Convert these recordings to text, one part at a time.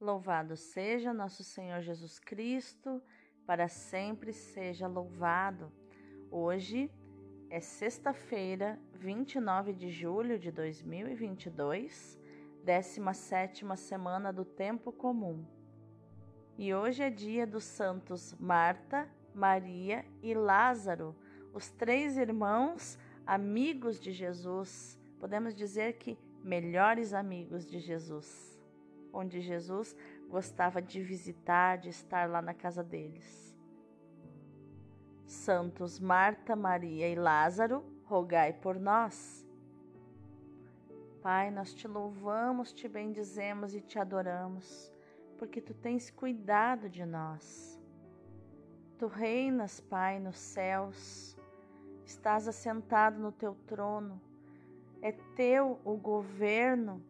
Louvado seja nosso Senhor Jesus Cristo, para sempre seja louvado. Hoje é sexta-feira, 29 de julho de 2022, 17 semana do Tempo Comum. E hoje é dia dos santos Marta, Maria e Lázaro, os três irmãos amigos de Jesus. Podemos dizer que melhores amigos de Jesus onde Jesus gostava de visitar, de estar lá na casa deles. Santos Marta, Maria e Lázaro, rogai por nós. Pai, nós te louvamos, te bendizemos e te adoramos, porque tu tens cuidado de nós. Tu reinas, Pai, nos céus, estás assentado no teu trono, é teu o governo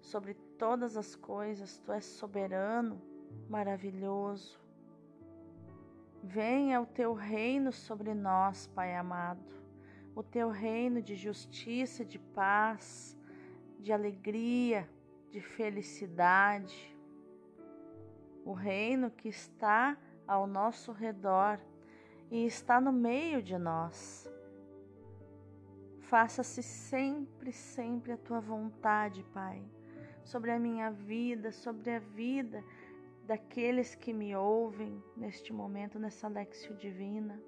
sobre todas as coisas, tu és soberano, maravilhoso. Venha o teu reino sobre nós, Pai amado, o teu reino de justiça, de paz, de alegria, de felicidade. O reino que está ao nosso redor e está no meio de nós. Faça-se sempre, sempre a tua vontade, Pai sobre a minha vida, sobre a vida daqueles que me ouvem neste momento, nessa Lexio Divina.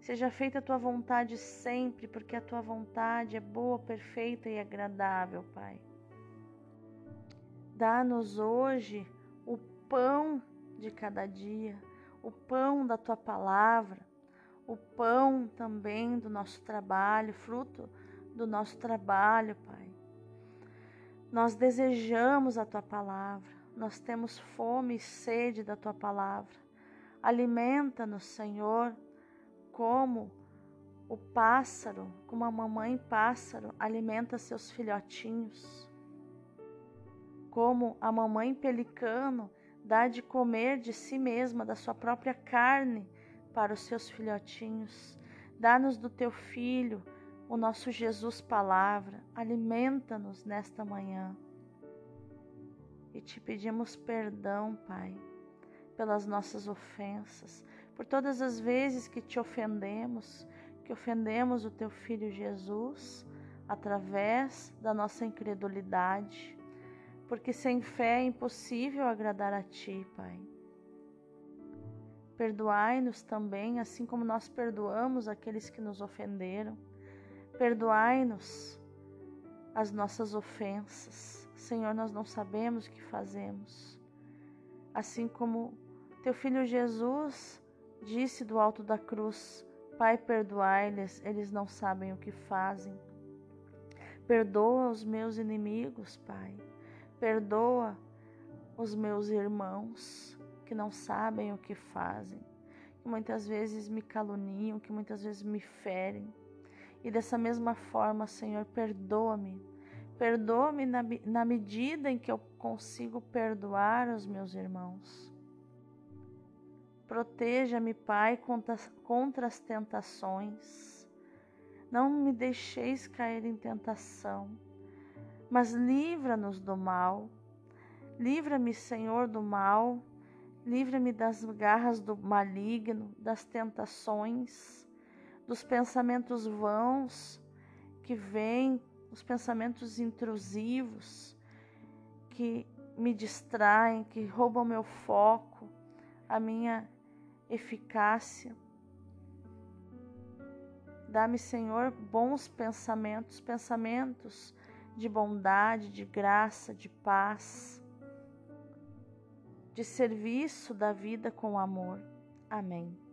Seja feita a tua vontade sempre, porque a tua vontade é boa, perfeita e agradável, Pai. Dá-nos hoje o pão de cada dia, o pão da tua palavra, o pão também do nosso trabalho, fruto do nosso trabalho, Pai. Nós desejamos a tua palavra, nós temos fome e sede da tua palavra. Alimenta-nos, Senhor, como o pássaro, como a mamãe pássaro alimenta seus filhotinhos. Como a mamãe pelicano dá de comer de si mesma, da sua própria carne, para os seus filhotinhos. Dá-nos do teu filho o nosso Jesus Palavra, alimenta-nos nesta manhã. E te pedimos perdão, Pai, pelas nossas ofensas, por todas as vezes que te ofendemos, que ofendemos o teu filho Jesus através da nossa incredulidade, porque sem fé é impossível agradar a ti, Pai. Perdoai-nos também, assim como nós perdoamos aqueles que nos ofenderam Perdoai-nos as nossas ofensas. Senhor, nós não sabemos o que fazemos. Assim como teu filho Jesus disse do alto da cruz: Pai, perdoai-lhes, eles não sabem o que fazem. Perdoa os meus inimigos, Pai. Perdoa os meus irmãos que não sabem o que fazem, que muitas vezes me caluniam, que muitas vezes me ferem. E dessa mesma forma, Senhor, perdoa-me. Perdoa-me na, na medida em que eu consigo perdoar os meus irmãos. Proteja-me, Pai, contra, contra as tentações. Não me deixeis cair em tentação, mas livra-nos do mal. Livra-me, Senhor, do mal. Livra-me das garras do maligno, das tentações dos pensamentos vãos que vêm, os pensamentos intrusivos que me distraem, que roubam meu foco, a minha eficácia. Dá-me, Senhor, bons pensamentos, pensamentos de bondade, de graça, de paz, de serviço da vida com amor. Amém.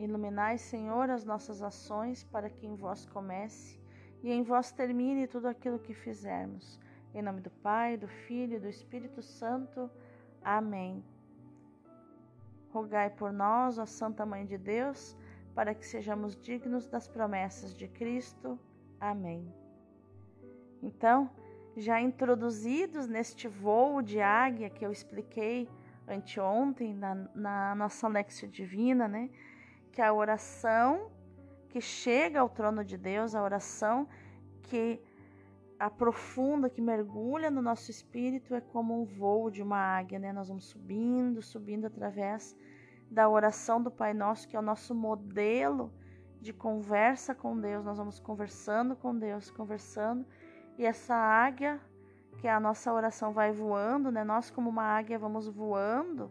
Iluminai, Senhor, as nossas ações, para que em vós comece e em vós termine tudo aquilo que fizermos. Em nome do Pai, do Filho e do Espírito Santo. Amém. Rogai por nós, ó Santa Mãe de Deus, para que sejamos dignos das promessas de Cristo. Amém. Então, já introduzidos neste voo de águia que eu expliquei anteontem na, na nossa Lexio Divina, né? Que a oração que chega ao trono de Deus, a oração que aprofunda, que mergulha no nosso espírito, é como um voo de uma águia, né? Nós vamos subindo, subindo através da oração do Pai Nosso, que é o nosso modelo de conversa com Deus. Nós vamos conversando com Deus, conversando, e essa águia, que é a nossa oração, vai voando, né? Nós, como uma águia, vamos voando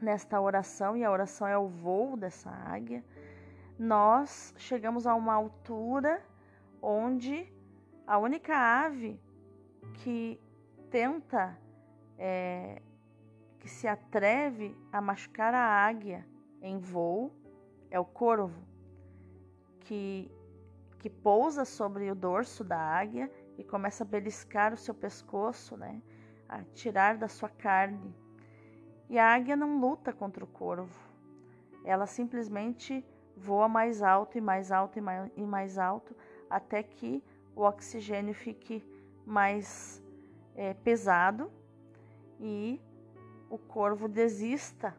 nesta oração, e a oração é o voo dessa águia. Nós chegamos a uma altura onde a única ave que tenta, é, que se atreve a machucar a águia em voo é o corvo, que, que pousa sobre o dorso da águia e começa a beliscar o seu pescoço, né? a tirar da sua carne. E a águia não luta contra o corvo, ela simplesmente voa mais alto e mais alto e mais, e mais alto até que o oxigênio fique mais é, pesado e o corvo desista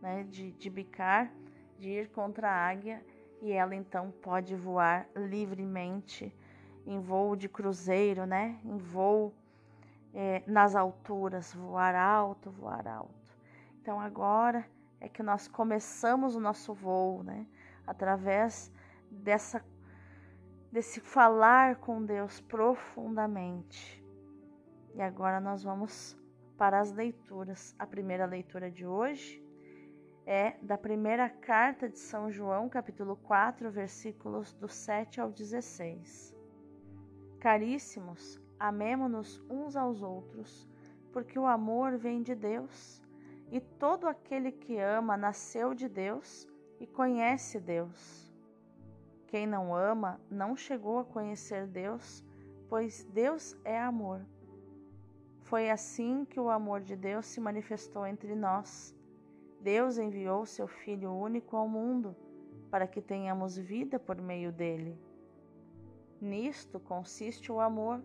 né, de, de bicar, de ir contra a águia e ela então pode voar livremente em voo de cruzeiro, né, em voo é, nas alturas, voar alto, voar alto. Então agora é que nós começamos o nosso voo, né, através dessa desse falar com Deus profundamente. E agora nós vamos para as leituras. A primeira leitura de hoje é da primeira carta de São João, capítulo 4, versículos do 7 ao 16. Caríssimos, amemo-nos uns aos outros, porque o amor vem de Deus, e todo aquele que ama nasceu de Deus e conhece Deus. Quem não ama não chegou a conhecer Deus, pois Deus é amor. Foi assim que o amor de Deus se manifestou entre nós. Deus enviou seu Filho único ao mundo para que tenhamos vida por meio dele. Nisto consiste o amor.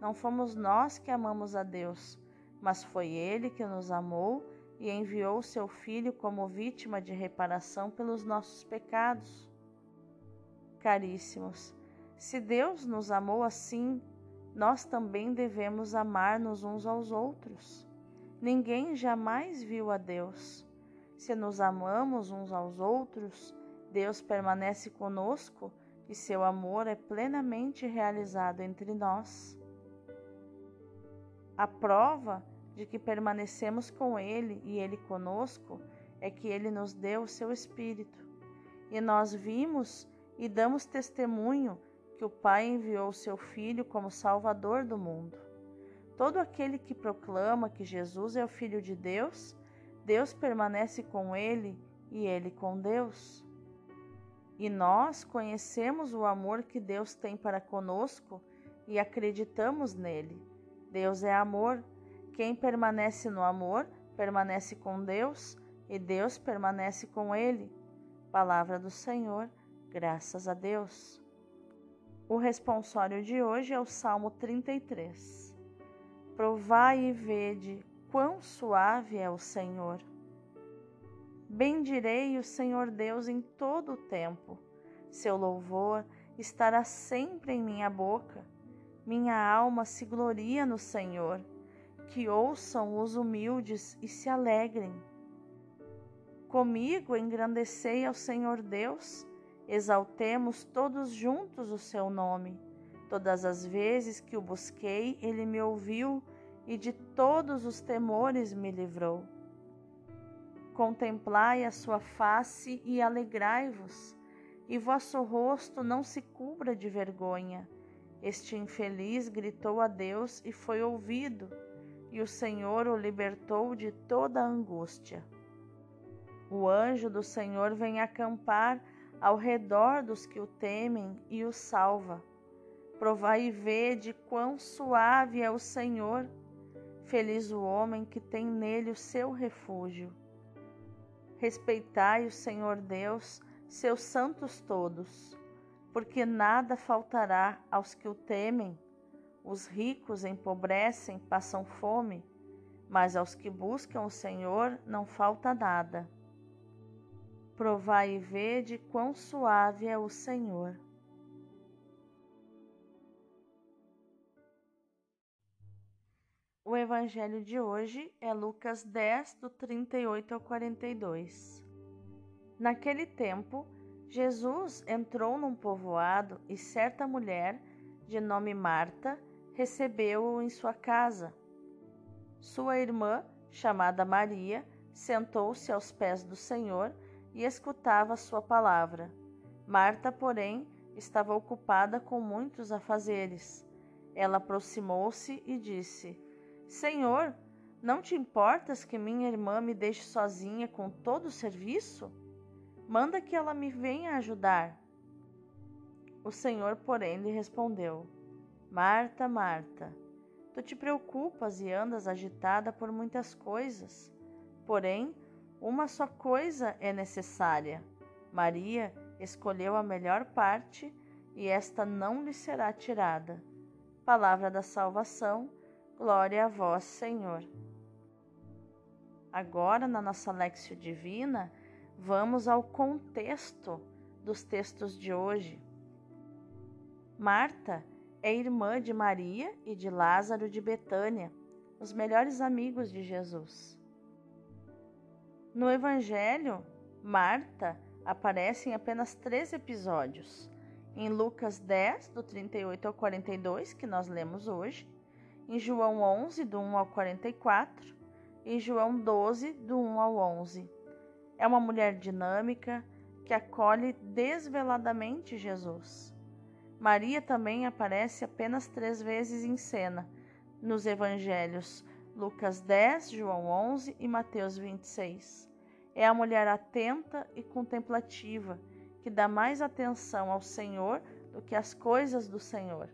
Não fomos nós que amamos a Deus, mas foi ele que nos amou e enviou seu Filho como vítima de reparação pelos nossos pecados. Caríssimos, se Deus nos amou assim, nós também devemos amar-nos uns aos outros. Ninguém jamais viu a Deus. Se nos amamos uns aos outros, Deus permanece conosco e seu amor é plenamente realizado entre nós. A prova de que permanecemos com Ele e Ele conosco é que Ele nos deu o seu Espírito. E nós vimos e damos testemunho que o Pai enviou seu Filho como Salvador do mundo. Todo aquele que proclama que Jesus é o Filho de Deus, Deus permanece com ele e ele com Deus. E nós conhecemos o amor que Deus tem para conosco e acreditamos nele. Deus é amor. Quem permanece no amor permanece com Deus e Deus permanece com ele. Palavra do Senhor Graças a Deus. O responsório de hoje é o Salmo 33. Provai e vede quão suave é o Senhor. Bendirei o Senhor Deus em todo o tempo. Seu louvor estará sempre em minha boca. Minha alma se gloria no Senhor. Que ouçam os humildes e se alegrem. Comigo engrandecei ao Senhor Deus Exaltemos todos juntos o seu nome. Todas as vezes que o busquei, ele me ouviu e de todos os temores me livrou. Contemplai a sua face e alegrai-vos, e vosso rosto não se cubra de vergonha. Este infeliz gritou a Deus e foi ouvido, e o Senhor o libertou de toda angústia. O anjo do Senhor vem acampar ao redor dos que o temem e o salva. Provai e vede quão suave é o Senhor. Feliz o homem que tem nele o seu refúgio. Respeitai o Senhor Deus, seus santos todos, porque nada faltará aos que o temem. Os ricos empobrecem, passam fome, mas aos que buscam o Senhor não falta nada. Provai e vede quão suave é o Senhor. O evangelho de hoje é Lucas 10, do 38 ao 42. Naquele tempo, Jesus entrou num povoado e certa mulher, de nome Marta, recebeu-o em sua casa. Sua irmã, chamada Maria, sentou-se aos pés do Senhor e escutava sua palavra. Marta, porém, estava ocupada com muitos afazeres. Ela aproximou-se e disse: Senhor, não te importas que minha irmã me deixe sozinha com todo o serviço? Manda que ela me venha ajudar. O Senhor, porém, lhe respondeu: Marta, Marta, tu te preocupas e andas agitada por muitas coisas. Porém, uma só coisa é necessária. Maria escolheu a melhor parte e esta não lhe será tirada. Palavra da salvação Glória a vós, Senhor. Agora, na nossa Lexio Divina, vamos ao contexto dos textos de hoje. Marta é irmã de Maria e de Lázaro de Betânia, os melhores amigos de Jesus. No Evangelho, Marta aparece em apenas três episódios. Em Lucas 10, do 38 ao 42, que nós lemos hoje, em João 11, do 1 ao 44, e João 12, do 1 ao 11. É uma mulher dinâmica que acolhe desveladamente Jesus. Maria também aparece apenas três vezes em cena, nos evangelhos Lucas 10, João 11 e Mateus 26. É a mulher atenta e contemplativa, que dá mais atenção ao Senhor do que às coisas do Senhor.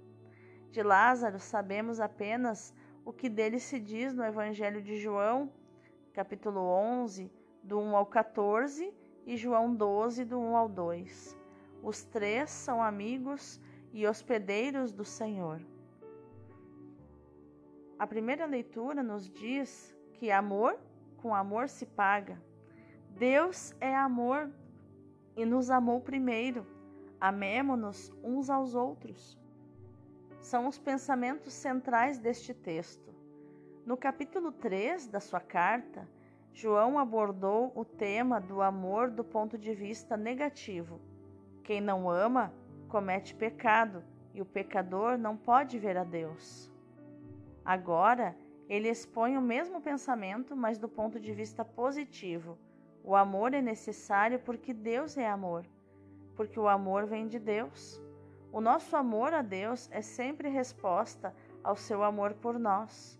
De Lázaro sabemos apenas o que dele se diz no Evangelho de João, capítulo 11, do 1 ao 14, e João 12, do 1 ao 2. Os três são amigos e hospedeiros do Senhor. A primeira leitura nos diz que amor com amor se paga. Deus é amor e nos amou primeiro. Amemo-nos uns aos outros são os pensamentos centrais deste texto. No capítulo 3 da sua carta, João abordou o tema do amor do ponto de vista negativo. Quem não ama comete pecado e o pecador não pode ver a Deus. Agora, ele expõe o mesmo pensamento, mas do ponto de vista positivo. O amor é necessário porque Deus é amor, porque o amor vem de Deus. O nosso amor a Deus é sempre resposta ao seu amor por nós.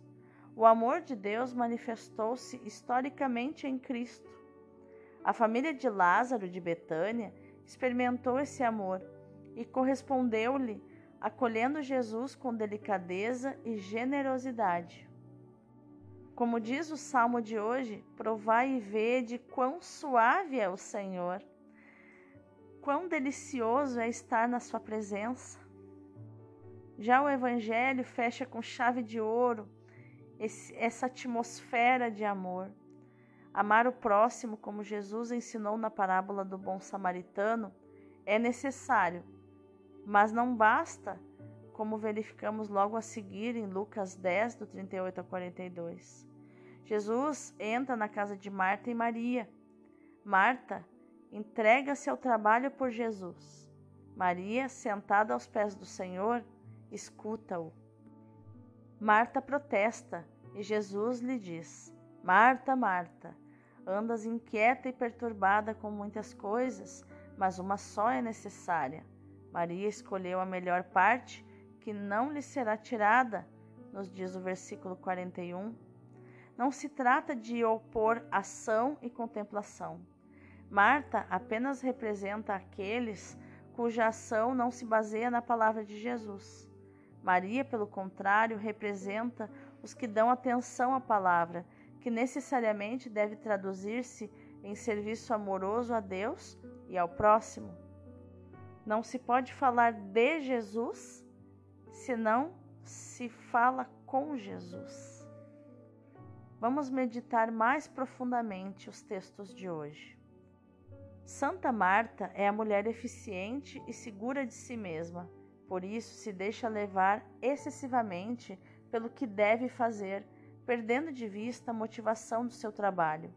O amor de Deus manifestou-se historicamente em Cristo. A família de Lázaro de Betânia experimentou esse amor e correspondeu-lhe, acolhendo Jesus com delicadeza e generosidade. Como diz o salmo de hoje, provai e vede quão suave é o Senhor quão delicioso é estar na Sua presença. Já o Evangelho fecha com chave de ouro esse, essa atmosfera de amor. Amar o próximo, como Jesus ensinou na parábola do bom samaritano, é necessário, mas não basta, como verificamos logo a seguir em Lucas 10, do 38 a 42. Jesus entra na casa de Marta e Maria. Marta entrega-se ao trabalho por Jesus. Maria, sentada aos pés do Senhor, escuta-o. Marta protesta e Jesus lhe diz: Marta, Marta, andas inquieta e perturbada com muitas coisas, mas uma só é necessária. Maria escolheu a melhor parte, que não lhe será tirada, nos diz o versículo 41. Não se trata de opor ação e contemplação Marta apenas representa aqueles cuja ação não se baseia na palavra de Jesus. Maria, pelo contrário, representa os que dão atenção à palavra, que necessariamente deve traduzir-se em serviço amoroso a Deus e ao próximo. Não se pode falar de Jesus senão se fala com Jesus. Vamos meditar mais profundamente os textos de hoje. Santa Marta é a mulher eficiente e segura de si mesma, por isso se deixa levar excessivamente pelo que deve fazer, perdendo de vista a motivação do seu trabalho.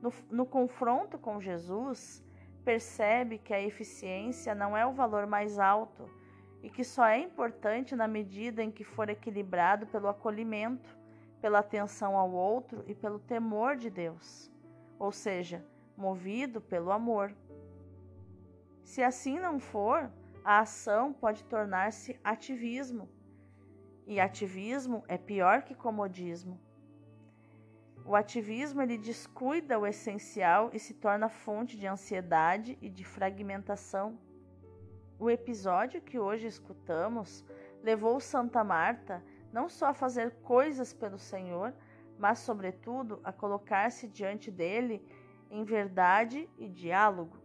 No, no confronto com Jesus, percebe que a eficiência não é o valor mais alto e que só é importante na medida em que for equilibrado pelo acolhimento, pela atenção ao outro e pelo temor de Deus, ou seja, movido pelo amor. Se assim não for, a ação pode tornar-se ativismo, e ativismo é pior que comodismo. O ativismo ele descuida o essencial e se torna fonte de ansiedade e de fragmentação. O episódio que hoje escutamos levou Santa Marta não só a fazer coisas pelo Senhor, mas, sobretudo, a colocar-se diante dele em verdade e diálogo.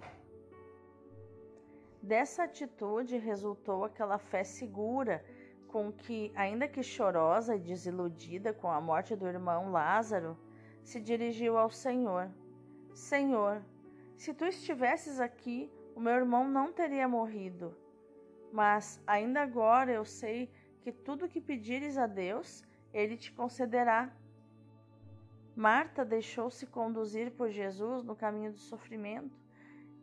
Dessa atitude resultou aquela fé segura com que, ainda que chorosa e desiludida com a morte do irmão Lázaro, se dirigiu ao Senhor: Senhor, se tu estivesses aqui, o meu irmão não teria morrido. Mas ainda agora eu sei que tudo que pedires a Deus, ele te concederá. Marta deixou-se conduzir por Jesus no caminho do sofrimento,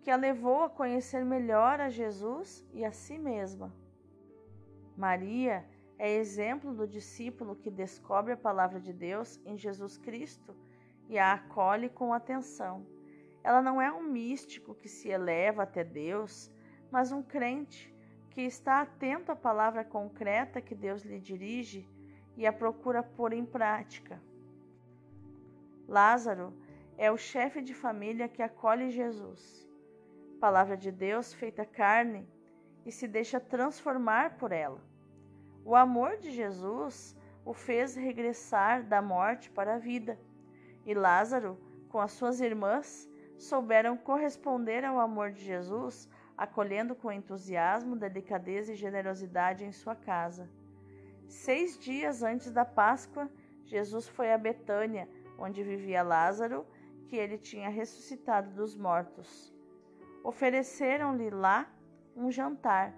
que a levou a conhecer melhor a Jesus e a si mesma. Maria é exemplo do discípulo que descobre a palavra de Deus em Jesus Cristo e a acolhe com atenção. Ela não é um místico que se eleva até Deus, mas um crente que está atento à palavra concreta que Deus lhe dirige e a procura pôr em prática. Lázaro é o chefe de família que acolhe Jesus, palavra de Deus feita carne, e se deixa transformar por ela. O amor de Jesus o fez regressar da morte para a vida e Lázaro, com as suas irmãs, souberam corresponder ao amor de Jesus, acolhendo com entusiasmo, delicadeza e generosidade em sua casa. Seis dias antes da Páscoa, Jesus foi a Betânia, onde vivia Lázaro, que ele tinha ressuscitado dos mortos. Ofereceram-lhe lá um jantar.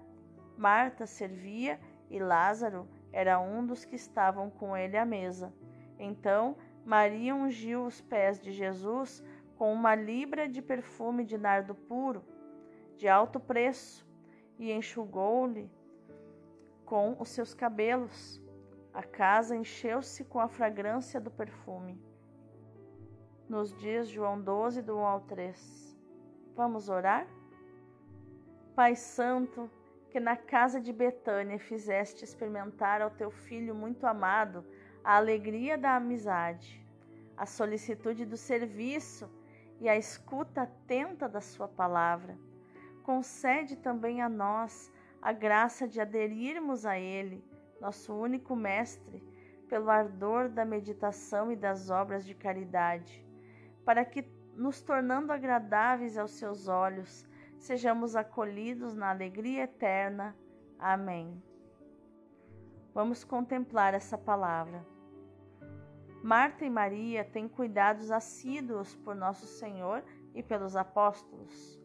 Marta servia e Lázaro era um dos que estavam com ele à mesa. Então Maria ungiu os pés de Jesus com uma libra de perfume de nardo puro, de alto preço, e enxugou-lhe com os seus cabelos. A casa encheu-se com a fragrância do perfume. Nos dias João 12, do 1 ao 3. Vamos orar? Pai Santo, que na casa de Betânia fizeste experimentar ao teu filho muito amado a alegria da amizade, a solicitude do serviço e a escuta atenta da Sua palavra. Concede também a nós a graça de aderirmos a Ele, nosso único Mestre, pelo ardor da meditação e das obras de caridade, para que, nos tornando agradáveis aos Seus olhos, sejamos acolhidos na alegria eterna. Amém. Vamos contemplar essa palavra. Marta e Maria têm cuidados assíduos por Nosso Senhor e pelos apóstolos.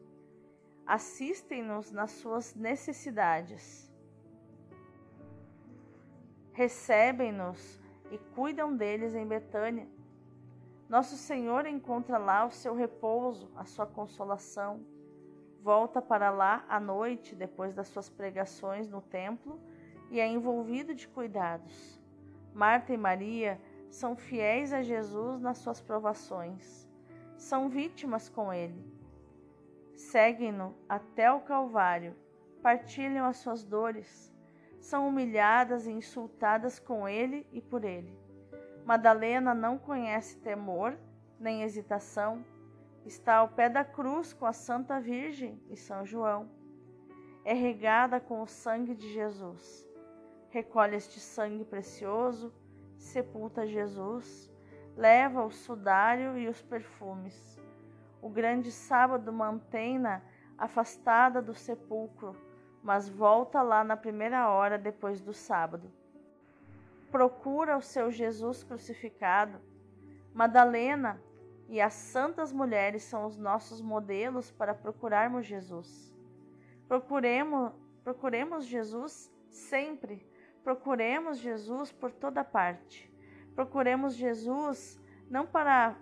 Assistem-nos nas suas necessidades. Recebem-nos e cuidam deles em Betânia. Nosso Senhor encontra lá o seu repouso, a sua consolação. Volta para lá à noite, depois das suas pregações no templo, e é envolvido de cuidados. Marta e Maria são fiéis a Jesus nas suas provações, são vítimas com ele. Seguem-no até o Calvário, partilham as suas dores, são humilhadas e insultadas com ele e por ele. Madalena não conhece temor nem hesitação, está ao pé da cruz com a Santa Virgem e São João. É regada com o sangue de Jesus. Recolhe este sangue precioso sepulta Jesus, leva o sudário e os perfumes. O grande sábado mantém-na afastada do sepulcro, mas volta lá na primeira hora depois do sábado. Procura o seu Jesus crucificado. Madalena e as santas mulheres são os nossos modelos para procurarmos Jesus. Procuremos, procuremos Jesus sempre Procuremos Jesus por toda parte. Procuremos Jesus não para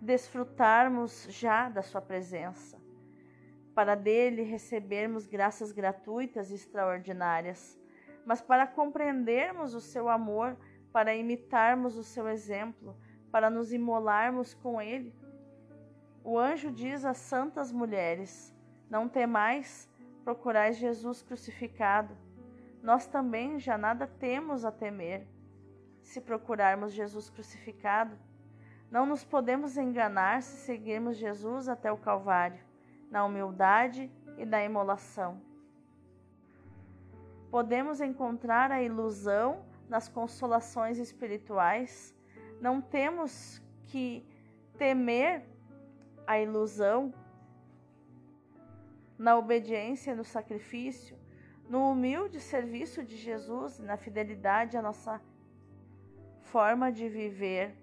desfrutarmos já da Sua presença, para dele recebermos graças gratuitas e extraordinárias, mas para compreendermos o seu amor, para imitarmos o seu exemplo, para nos imolarmos com ele. O anjo diz às santas mulheres: Não temais, procurais Jesus crucificado. Nós também já nada temos a temer se procurarmos Jesus crucificado. Não nos podemos enganar se seguirmos Jesus até o Calvário na humildade e na imolação. Podemos encontrar a ilusão nas consolações espirituais. Não temos que temer a ilusão na obediência no sacrifício, no humilde serviço de Jesus na fidelidade à nossa forma de viver,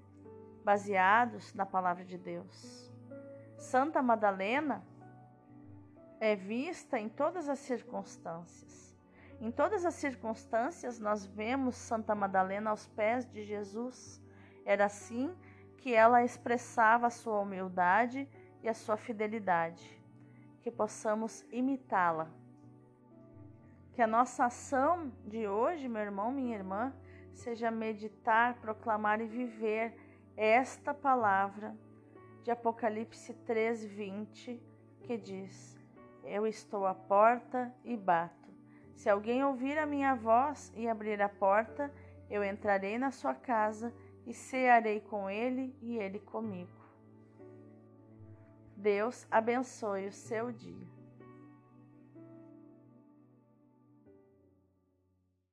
baseados na palavra de Deus. Santa Madalena é vista em todas as circunstâncias. Em todas as circunstâncias, nós vemos Santa Madalena aos pés de Jesus. Era assim que ela expressava a sua humildade e a sua fidelidade. Que possamos imitá-la. Que a nossa ação de hoje, meu irmão, minha irmã, seja meditar, proclamar e viver esta palavra de Apocalipse 3, 20, que diz: eu estou à porta e bato. Se alguém ouvir a minha voz e abrir a porta, eu entrarei na sua casa e cearei com ele e ele comigo. Deus abençoe o seu dia.